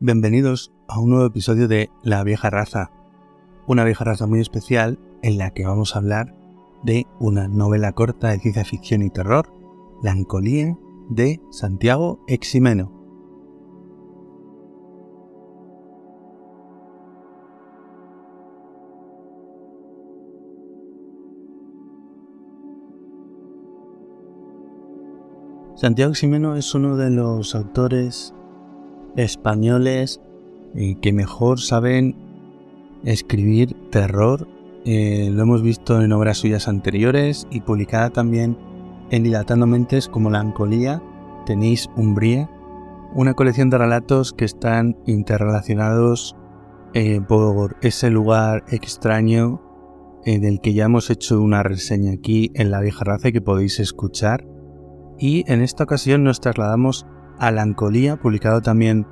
Bienvenidos a un nuevo episodio de La vieja raza, una vieja raza muy especial en la que vamos a hablar de una novela corta de ciencia ficción y terror, La Ancolía de Santiago Eximeno. Santiago Eximeno es uno de los autores españoles eh, que mejor saben escribir terror. Eh, lo hemos visto en obras suyas anteriores y publicada también en Dilatando Mentes como La Ancolía. Tenéis Umbría, una colección de relatos que están interrelacionados eh, por ese lugar extraño del que ya hemos hecho una reseña aquí en La Vieja Raza que podéis escuchar. Y en esta ocasión nos trasladamos Alancolía, publicado también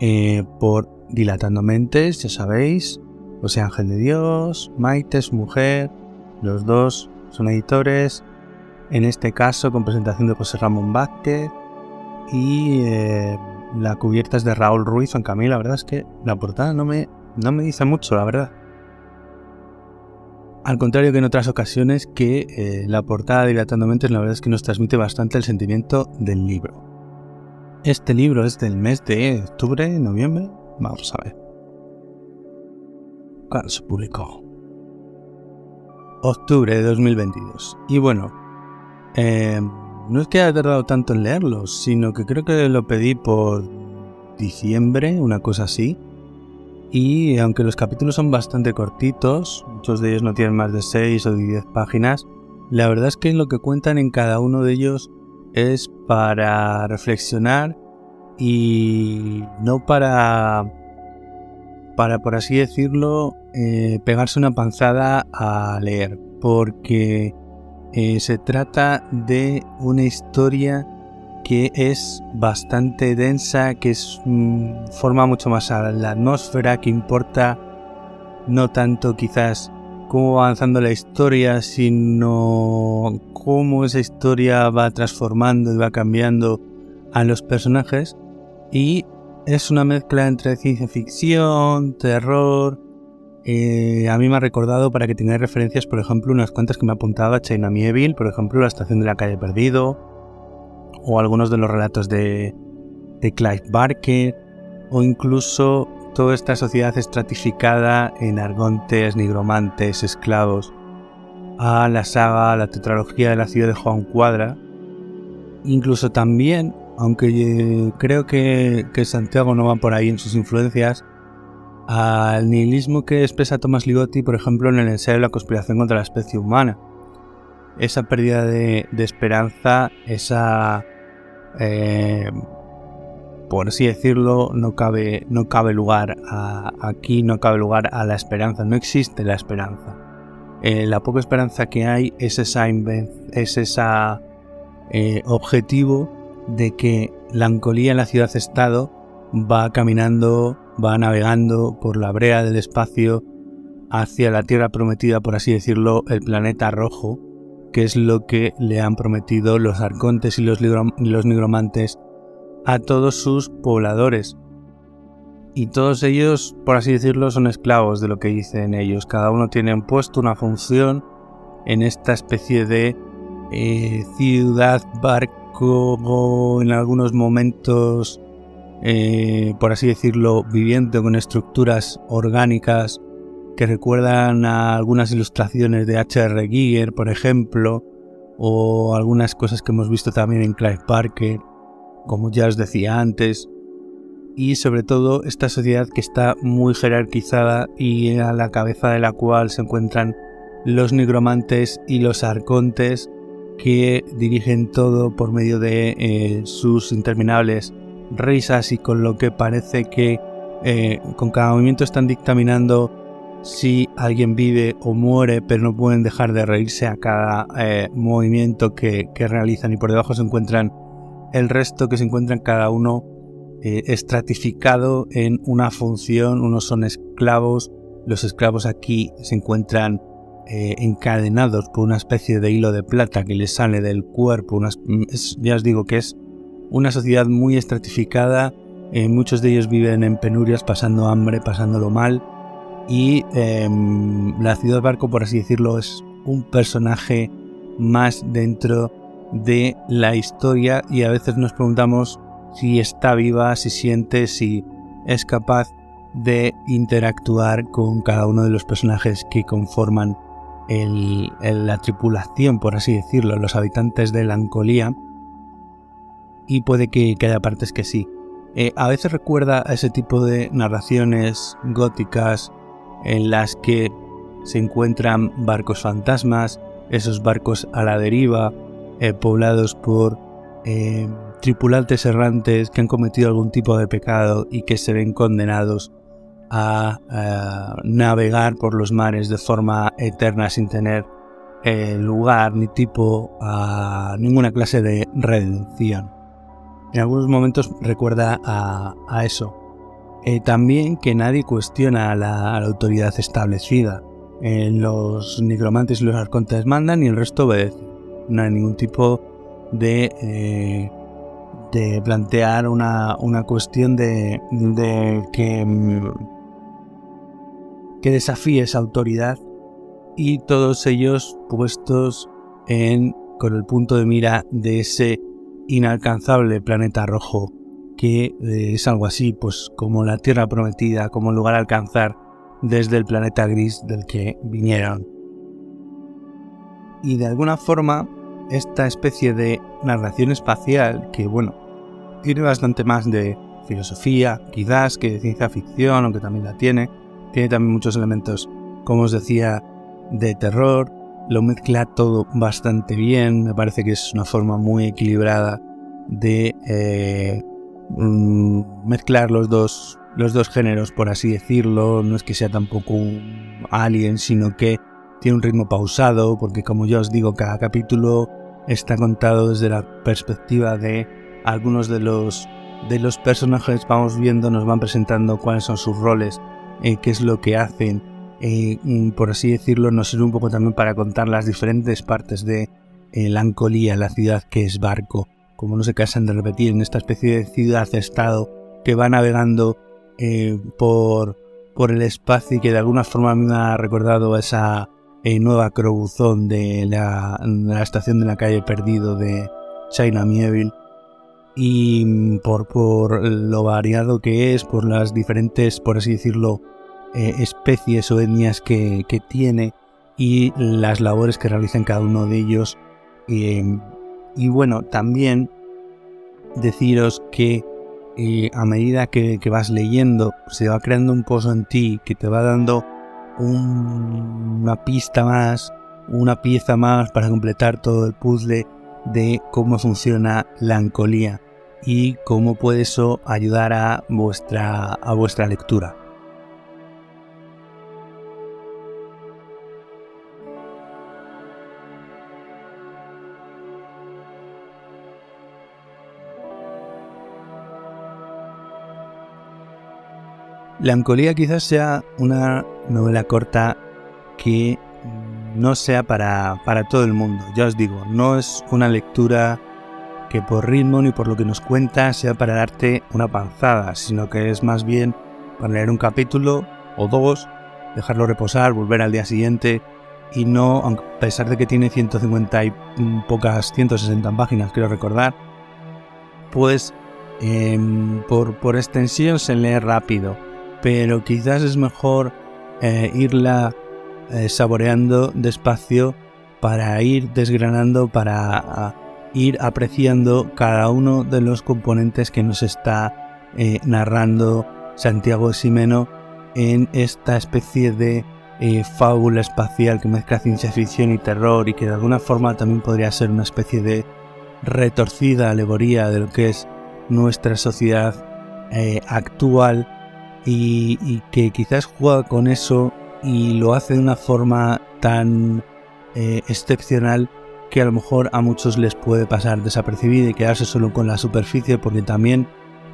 eh, por Dilatando Mentes, ya sabéis, José Ángel de Dios, Maite, su mujer, los dos son editores, en este caso con presentación de José Ramón Vázquez y eh, la cubierta es de Raúl Ruiz, aunque a mí la verdad es que la portada no me, no me dice mucho, la verdad. Al contrario que en otras ocasiones, que eh, la portada Dilatando Mentes la verdad es que nos transmite bastante el sentimiento del libro. Este libro es del mes de octubre, noviembre. Vamos a ver. ¿Cuándo se publicó? Octubre de 2022. Y bueno, eh, no es que haya tardado tanto en leerlo, sino que creo que lo pedí por diciembre, una cosa así. Y aunque los capítulos son bastante cortitos, muchos de ellos no tienen más de 6 o 10 páginas, la verdad es que lo que cuentan en cada uno de ellos es para reflexionar y no para, para por así decirlo, eh, pegarse una panzada a leer, porque eh, se trata de una historia que es bastante densa, que es, mm, forma mucho más a la atmósfera, que importa no tanto quizás cómo va avanzando la historia, sino cómo esa historia va transformando y va cambiando a los personajes. Y es una mezcla entre ciencia ficción, terror. Eh, a mí me ha recordado, para que tengáis referencias, por ejemplo, unas cuantas que me apuntaba China Mieville, por ejemplo, La estación de la calle Perdido, o algunos de los relatos de, de Clive Barker, o incluso toda esta sociedad estratificada en argontes, nigromantes, esclavos, a la saga, la tetralogía de la ciudad de Juan Cuadra, incluso también, aunque eh, creo que, Santiago no va por ahí en sus influencias, al nihilismo que expresa Thomas Ligotti, por ejemplo, en el ensayo de la conspiración contra la especie humana. Esa pérdida de, esperanza, esa eh, por así decirlo, no cabe, no cabe lugar a, aquí, no cabe lugar a la esperanza, no existe la esperanza. Eh, la poca esperanza que hay es esa es esa eh, objetivo de que la ancolía en la ciudad-estado va caminando, va navegando por la brea del espacio hacia la tierra prometida, por así decirlo, el planeta rojo, que es lo que le han prometido los arcontes y los nigromantes a todos sus pobladores. Y todos ellos, por así decirlo, son esclavos de lo que dicen ellos. Cada uno tiene un puesto, una función en esta especie de eh, ciudad, barco, en algunos momentos, eh, por así decirlo, viviendo con estructuras orgánicas que recuerdan a algunas ilustraciones de H.R. Giger, por ejemplo, o algunas cosas que hemos visto también en Clive Parker como ya os decía antes, y sobre todo esta sociedad que está muy jerarquizada y a la cabeza de la cual se encuentran los nigromantes y los arcontes que dirigen todo por medio de eh, sus interminables risas y con lo que parece que eh, con cada movimiento están dictaminando si alguien vive o muere, pero no pueden dejar de reírse a cada eh, movimiento que realizan y por debajo se encuentran el resto que se encuentran cada uno eh, estratificado en una función, unos son esclavos, los esclavos aquí se encuentran eh, encadenados por una especie de hilo de plata que les sale del cuerpo, ya os digo que es una sociedad muy estratificada Eh, muchos de ellos viven en penurias, pasando hambre, pasándolo mal. Y em, la ciudad barco, por así decirlo, es un personaje más dentro de la historia y a veces nos preguntamos si está viva, si siente, si es capaz de interactuar con cada uno de los personajes que conforman la tripulación, por así decirlo, los habitantes de la Ancolía. Y puede que, haya partes que sí. Eh, a veces recuerda a ese tipo de narraciones góticas en las que se encuentran barcos fantasmas, esos barcos a la deriva, eh, poblados por eh, tripulantes errantes que han cometido algún tipo de pecado y que se ven condenados a, navegar por los mares de forma eterna sin tener eh, lugar ni tipo a ninguna clase de redención. En algunos momentos recuerda a, eso. también que nadie cuestiona a la, autoridad establecida. los nigromantes y los arcontes mandan y el resto obedece no hay ningún tipo de, eh, de plantear una, cuestión de, que, mm, que desafíe esa autoridad y todos ellos puestos en, con el punto de mira de ese inalcanzable planeta rojo que eh, es algo así pues como la tierra prometida como lugar a alcanzar desde el planeta gris del que vinieron. Y de alguna forma esta especie de narración espacial que, bueno, tiene bastante más de filosofía, quizás, que de ciencia ficción, aunque también la tiene. Tiene también muchos elementos, como os decía, de terror. Lo mezcla todo bastante bien. Me parece que es una forma muy equilibrada de eh, mm, mezclar los dos, los dos géneros, por así decirlo. No es que sea tampoco un alien, sino que tiene un ritmo pausado, porque como ya os digo, cada capítulo está contado desde la perspectiva de algunos de los, de los personajes. Vamos viendo, nos van presentando cuáles son sus roles, eh, qué es lo que hacen. Eh, mm, por así decirlo, nos sirve un poco también para contar las diferentes partes de eh, la Ancolía, la ciudad que es barco. Como no se cansan de repetir, en esta especie de ciudad-estado que va navegando por, por el espacio y que de alguna forma me ha recordado esa nueva crobuzón de la, estación de la calle Perdido de China Mieville y por, por, lo variado que es, por las diferentes, por así decirlo, eh, especies o etnias que, tiene y las labores que realizan cada uno de ellos. Eh, y bueno, también deciros que eh, a medida que, que, vas leyendo se va creando un pozo en ti que te va dando una pista más, una pieza más para completar todo el puzzle de cómo funciona la ancolía y cómo puede eso ayudar a vuestra, a vuestra lectura. La Ancolía quizás sea una novela corta que no sea para, para todo el mundo. Ya os digo, no es una lectura que por ritmo ni por lo que nos cuenta sea para darte una panzada, sino que es más bien para leer un capítulo o dos, dejarlo reposar, volver al día siguiente y no, a pesar de que tiene 150 y pocas, 160 páginas, quiero recordar, pues em, por, por extensión se lee rápido pero quizás es mejor eh, irla eh, saboreando despacio para ir desgranando, para ir apreciando cada uno de los componentes que nos está eh, narrando Santiago Simeno en esta especie de fábula espacial que mezcla ciencia ficción y terror y que de alguna forma también podría ser una especie de retorcida alegoría de lo que es nuestra sociedad actual y, que quizás juega con eso y lo hace de una forma tan eh, excepcional que a lo mejor a muchos les puede pasar desapercibido y quedarse solo con la superficie porque también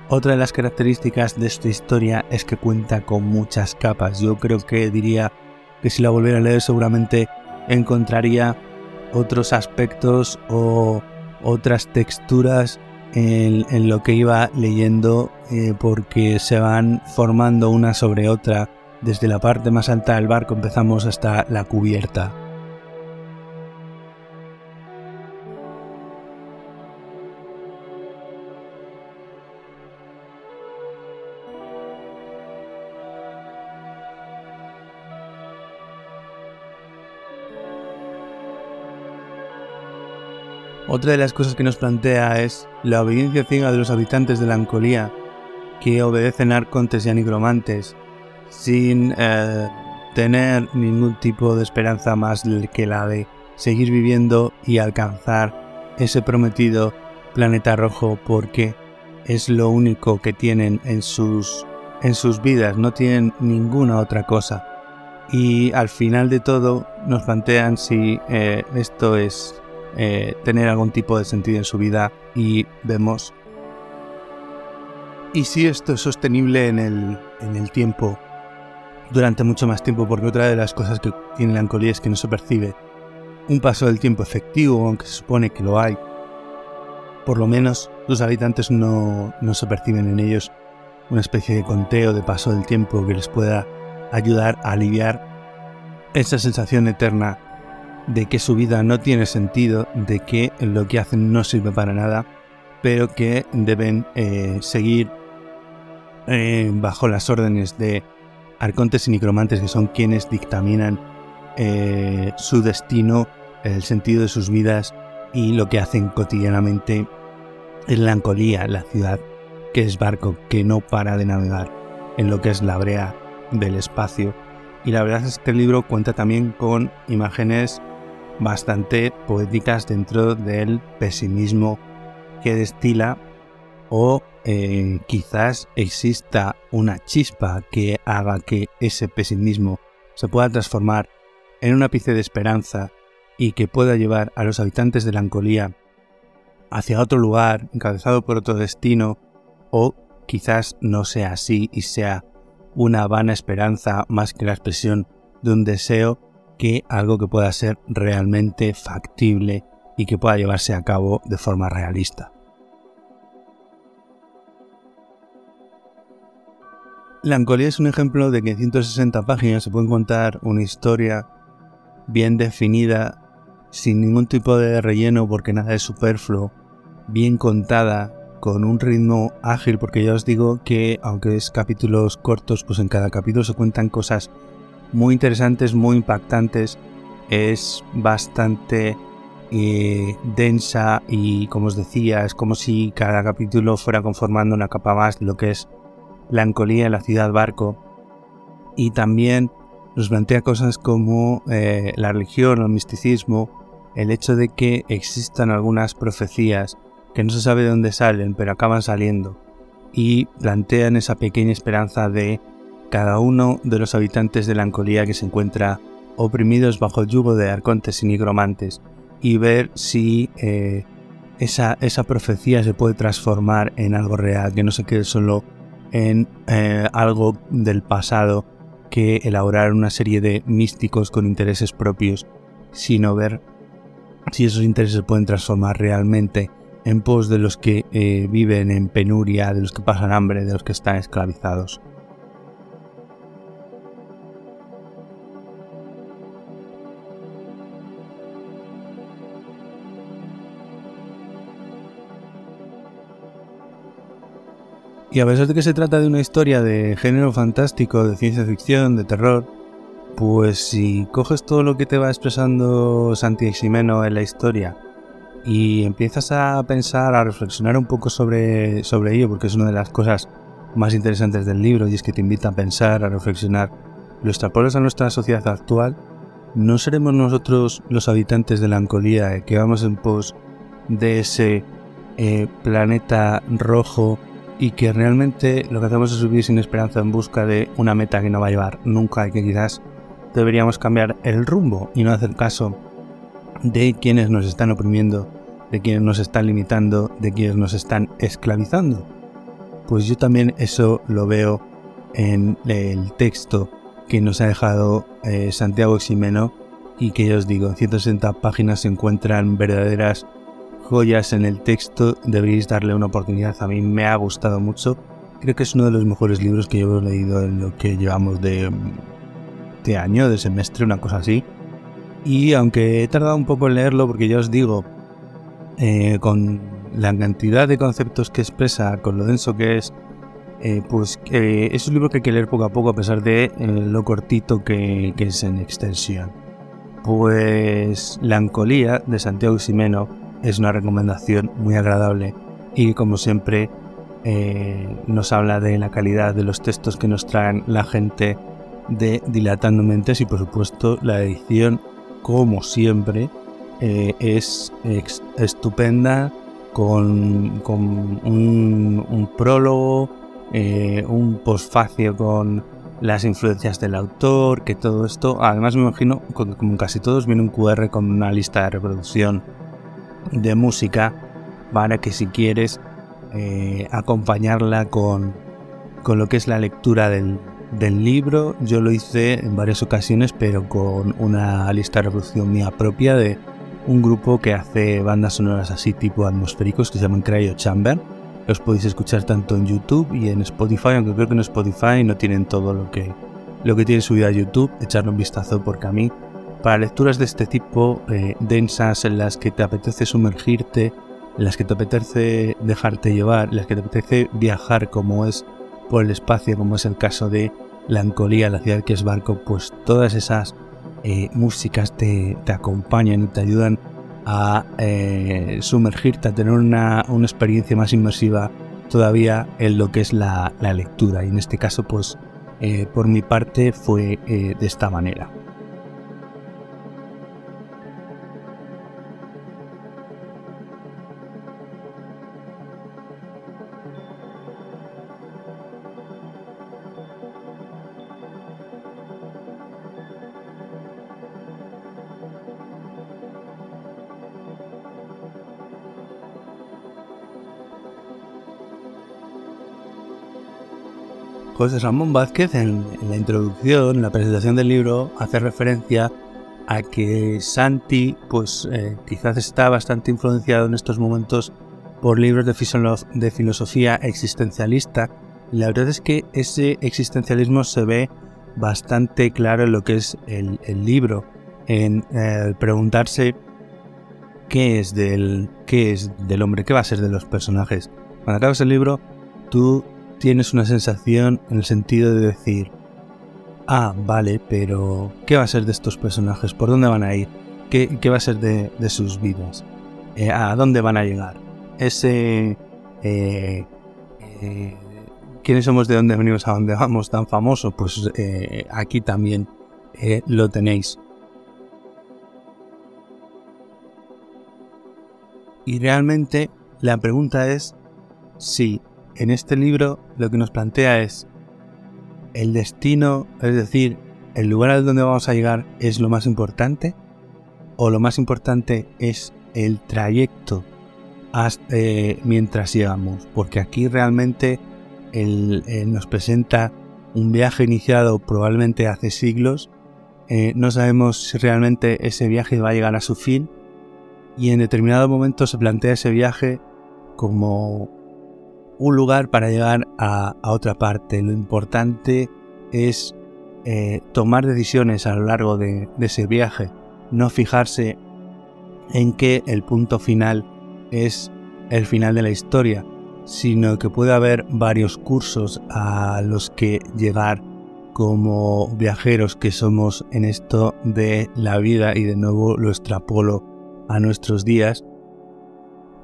otra de las características de esta historia es que cuenta con muchas capas. Yo creo que diría que si la volviera a leer seguramente encontraría otros aspectos o otras texturas en, lo que iba leyendo eh, porque se van formando una sobre otra. Desde la parte más alta del barco empezamos hasta la cubierta. Otra de las cosas que nos plantea es la obediencia ciega de los habitantes de la Ancolía, que obedecen a arcontes y a sin eh, tener ningún tipo de esperanza más que la de seguir viviendo y alcanzar ese prometido planeta rojo, porque es lo único que tienen en sus, en sus vidas, no tienen ninguna otra cosa. Y al final de todo nos plantean si eh, esto es eh, tener algún tipo de sentido en su vida y vemos y si esto es sostenible en el, en el tiempo durante mucho más tiempo, porque otra de las cosas que tiene la ancolía es que no se percibe un paso del tiempo efectivo, aunque se supone que lo hay. Por lo menos los habitantes no, no se perciben en ellos una especie de conteo de paso del tiempo que les pueda ayudar a aliviar esa sensación eterna de que su vida no tiene sentido, de que lo que hacen no sirve para nada, pero que deben eh, seguir eh, bajo las órdenes de arcontes y necromantes que son quienes dictaminan eh, su destino, el sentido de sus vidas y lo que hacen cotidianamente en la Ancolía, la ciudad que es barco que no para de navegar en lo que es la brea del espacio. Y la verdad es que este libro cuenta también con imágenes bastante poéticas dentro del pesimismo que destila o eh, quizás exista una chispa que haga que ese pesimismo se pueda transformar en un ápice de esperanza y que pueda llevar a los habitantes de la Ancolía hacia otro lugar, encabezado por otro destino, o quizás no sea así y sea una vana esperanza más que la expresión de un deseo que algo que pueda ser realmente factible y que pueda llevarse a cabo de forma realista. La Ancolía es un ejemplo de que en 160 páginas se puede contar una historia bien definida, sin ningún tipo de relleno porque nada es superfluo, bien contada, con un ritmo ágil, porque ya os digo que aunque es capítulos cortos, pues en cada capítulo se cuentan cosas muy interesantes, muy impactantes. Es bastante eh, densa y, como os decía, es como si cada capítulo fuera conformando una capa más de lo que es la ancolía en la ciudad barco. Y también nos plantea cosas como eh, la religión, el misticismo, el hecho de que existan algunas profecías que no se sabe de dónde salen, pero acaban saliendo, y plantean esa pequeña esperanza de cada uno de los habitantes de la Ancolía que se encuentra oprimidos bajo el yugo de arcontes y nigromantes y ver si eh, esa, esa, profecía se puede transformar en algo real, que no se quede solo en eh, algo del pasado que elaborar una serie de místicos con intereses propios, sino ver si esos intereses se pueden transformar realmente en pos de los que eh, viven en penuria, de los que pasan hambre, de los que están esclavizados. Y a pesar de que se trata de una historia de género fantástico, de ciencia ficción, de terror, pues si coges todo lo que te va expresando Santi Ximeno en la historia y empiezas a pensar, a reflexionar un poco sobre, sobre ello, porque es una de las cosas más interesantes del libro y es que te invita a pensar, a reflexionar, lo extrapolas a nuestra sociedad actual, ¿no seremos nosotros los habitantes de la Ancolía que vamos en pos de ese eh, planeta rojo y que realmente lo que hacemos es subir sin esperanza en busca de una meta que no va a llevar nunca y que quizás deberíamos cambiar el rumbo y no hacer caso de quienes nos están oprimiendo, de quienes nos están limitando, de quienes nos están esclavizando. Pues yo también eso lo veo en el texto que nos ha dejado eh, Santiago Ximeno y que ya os digo, en 160 páginas se encuentran verdaderas joyas en el texto, deberéis darle una oportunidad. A mí me ha gustado mucho. creo que es uno de los mejores libros que yo he leído en lo que llevamos de, de año, de semestre, una cosa así. Y aunque he tardado un poco en leerlo, porque ya os digo, eh, con la cantidad de conceptos que expresa, con lo denso que es, eh, pues es un libro que hay que leer poco a poco a pesar de eh, lo cortito que, es en extensión. Pues La Ancolía de Santiago Ximeno es una recomendación muy agradable y como siempre nos habla de la calidad de los textos que nos traen la gente de Dilatando Mentes y por supuesto la edición como siempre, eh, es estupenda con, un, prólogo, eh, un postfacio con las influencias del autor, que todo esto, además me imagino, como casi todos, viene un QR con una lista de reproducción de música para que si quieres eh, acompañarla con, con lo que es la lectura del, del libro. Yo lo hice en varias ocasiones, pero con una lista de reproducción mía propia de un grupo que hace bandas sonoras así tipo atmosféricos que se llaman Cryo Chamber. Los podéis escuchar tanto en YouTube y en Spotify, aunque creo que en Spotify no tienen todo lo que, lo que tiene subido a YouTube. Echarle un vistazo porque a mí, para lecturas de este tipo, eh, densas, en las que te apetece sumergirte, en las que te apetece dejarte llevar, en las que te apetece viajar como es por el espacio, como es el caso de Lancolía, la ciudad que es barco, pues todas esas eh, músicas te, acompañan y te ayudan a eh, sumergirte, a tener una, experiencia más inmersiva todavía en lo que es la, lectura. Y en este caso, pues por mi parte fue de esta manera. José Ramón Vázquez en, la introducción, en la presentación del libro, hace referencia a que Santi, pues eh, quizás está bastante influenciado en estos momentos por libros de, filosofía existencialista. la verdad es que ese existencialismo se ve bastante claro en lo que es el, libro, en eh, preguntarse qué es, del, qué es del hombre, qué va a ser de los personajes. Cuando acabas el libro, tú tienes una sensación en el sentido de decir, ah, vale, pero ¿qué va a ser de estos personajes? ¿Por dónde van a ir? ¿Qué, va a ser de, sus vidas? Eh, ¿A dónde van a llegar? Ese... Eh, eh, ¿Quiénes somos de dónde venimos a dónde vamos tan famoso? Pues aquí también lo tenéis. Y realmente la pregunta es si en este libro lo que nos plantea es el destino, es decir, el lugar al donde vamos a llegar es lo más importante o lo más importante es el trayecto eh, mientras llegamos, porque aquí realmente nos presenta un viaje iniciado probablemente hace siglos, eh, no sabemos si realmente ese viaje va a llegar a su fin. Y en determinado momento se plantea ese viaje como un lugar para llegar a, otra parte. Lo importante es eh, tomar decisiones a lo largo de, ese viaje, no fijarse en que el punto final es el final de la historia, sino que puede haber varios cursos a los que llegar como viajeros que somos en esto de la vida y de nuevo lo extrapolo a nuestros días.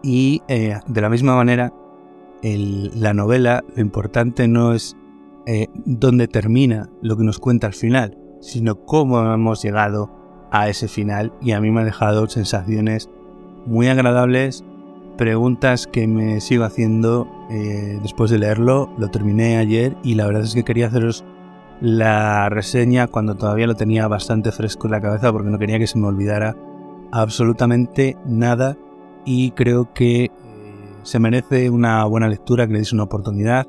Y eh, de la misma manera la novela, lo importante no es eh, dónde termina lo que nos cuenta al final, sino cómo hemos llegado a ese final y a mí me ha dejado sensaciones muy agradables, preguntas que me sigo haciendo eh, después de leerlo, lo terminé ayer y la verdad es que quería haceros la reseña cuando todavía lo tenía bastante fresco en la cabeza porque no quería que se me olvidara absolutamente nada y creo que se merece una buena lectura, que le deis una oportunidad,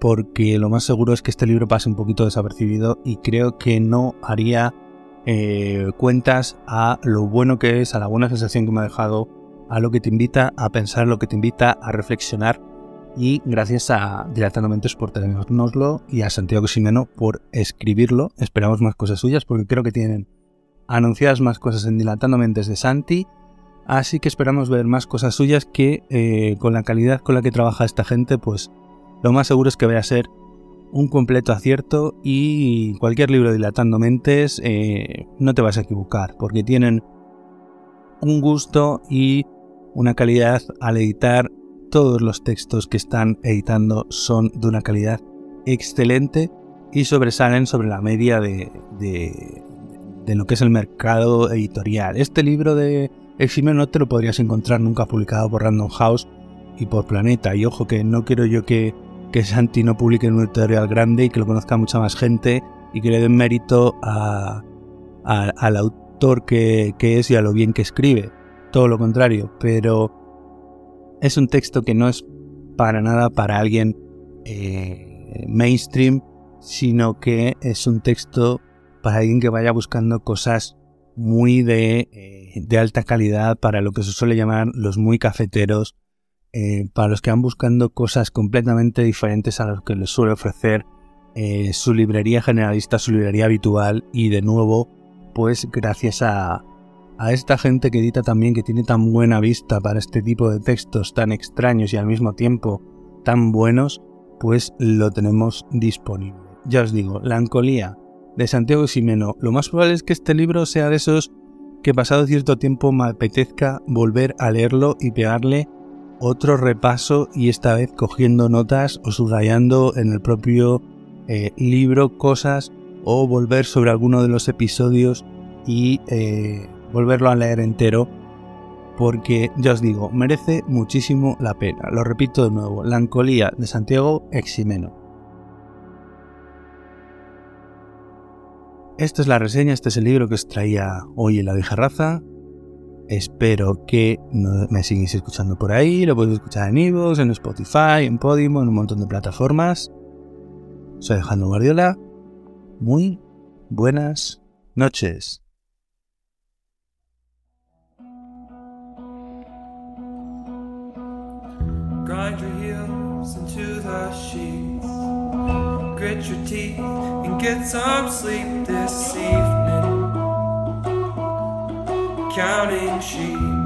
porque lo más seguro es que este libro pase un poquito desapercibido y creo que no haría eh, cuentas a lo bueno que es, a la buena sensación que me ha dejado, a lo que te invita a pensar, lo que te invita a reflexionar Y gracias a Dilatando Mentes por tenérnoslo y a Santiago Ximeno por escribirlo. Esperamos más cosas suyas porque creo que tienen anunciadas más cosas en Dilatando Mentes de Santi. Así que esperamos ver más cosas suyas que eh, con la calidad con la que trabaja esta gente, pues lo más seguro es que vaya a ser un completo acierto y cualquier libro Dilatando Mentes eh, no te vas a equivocar porque tienen un gusto y una calidad al editar todos los textos que están editando son de una calidad excelente y sobresalen sobre la media de, lo que es el mercado editorial. Este libro de Exime no te lo podrías encontrar nunca publicado por Random House y por Planeta. Y ojo que no quiero yo que, que Santi no publique en un editorial grande y que lo conozca mucha más gente y que le den mérito al autor que, que es y a lo bien que escribe. Todo lo contrario, pero es un texto que no es para nada para alguien eh, mainstream, sino que es un texto para alguien que vaya buscando cosas muy de, eh, alta calidad, para lo que se suele llamar los muy cafeteros, eh, para los que van buscando cosas completamente diferentes a lo que les suele ofrecer su librería generalista, su librería habitual, y de nuevo, pues gracias a, a esta gente que edita también, que tiene tan buena vista para este tipo de textos tan extraños y al mismo tiempo tan buenos, pues lo tenemos disponible. Ya os digo, La Ancolía de Santiago Ximeno. Lo más probable es que este libro sea de esos que pasado cierto tiempo me apetezca volver a leerlo y pegarle otro repaso y esta vez cogiendo notas o subrayando en el propio eh, libro cosas o volver sobre alguno de los episodios y eh, volverlo a leer entero porque ya os digo, merece muchísimo la pena. Lo repito de nuevo, La Ancolía de Santiago Eximeno. Esta es la reseña, este es el libro que os traía hoy en la vieja raza. Espero que me sigáis escuchando por ahí, lo podéis escuchar en Evox, en Spotify, en Podimo, en un montón de plataformas. Soy Alejandro Guardiola. Muy buenas noches. Grit your teeth and get some sleep this evening. Counting sheep.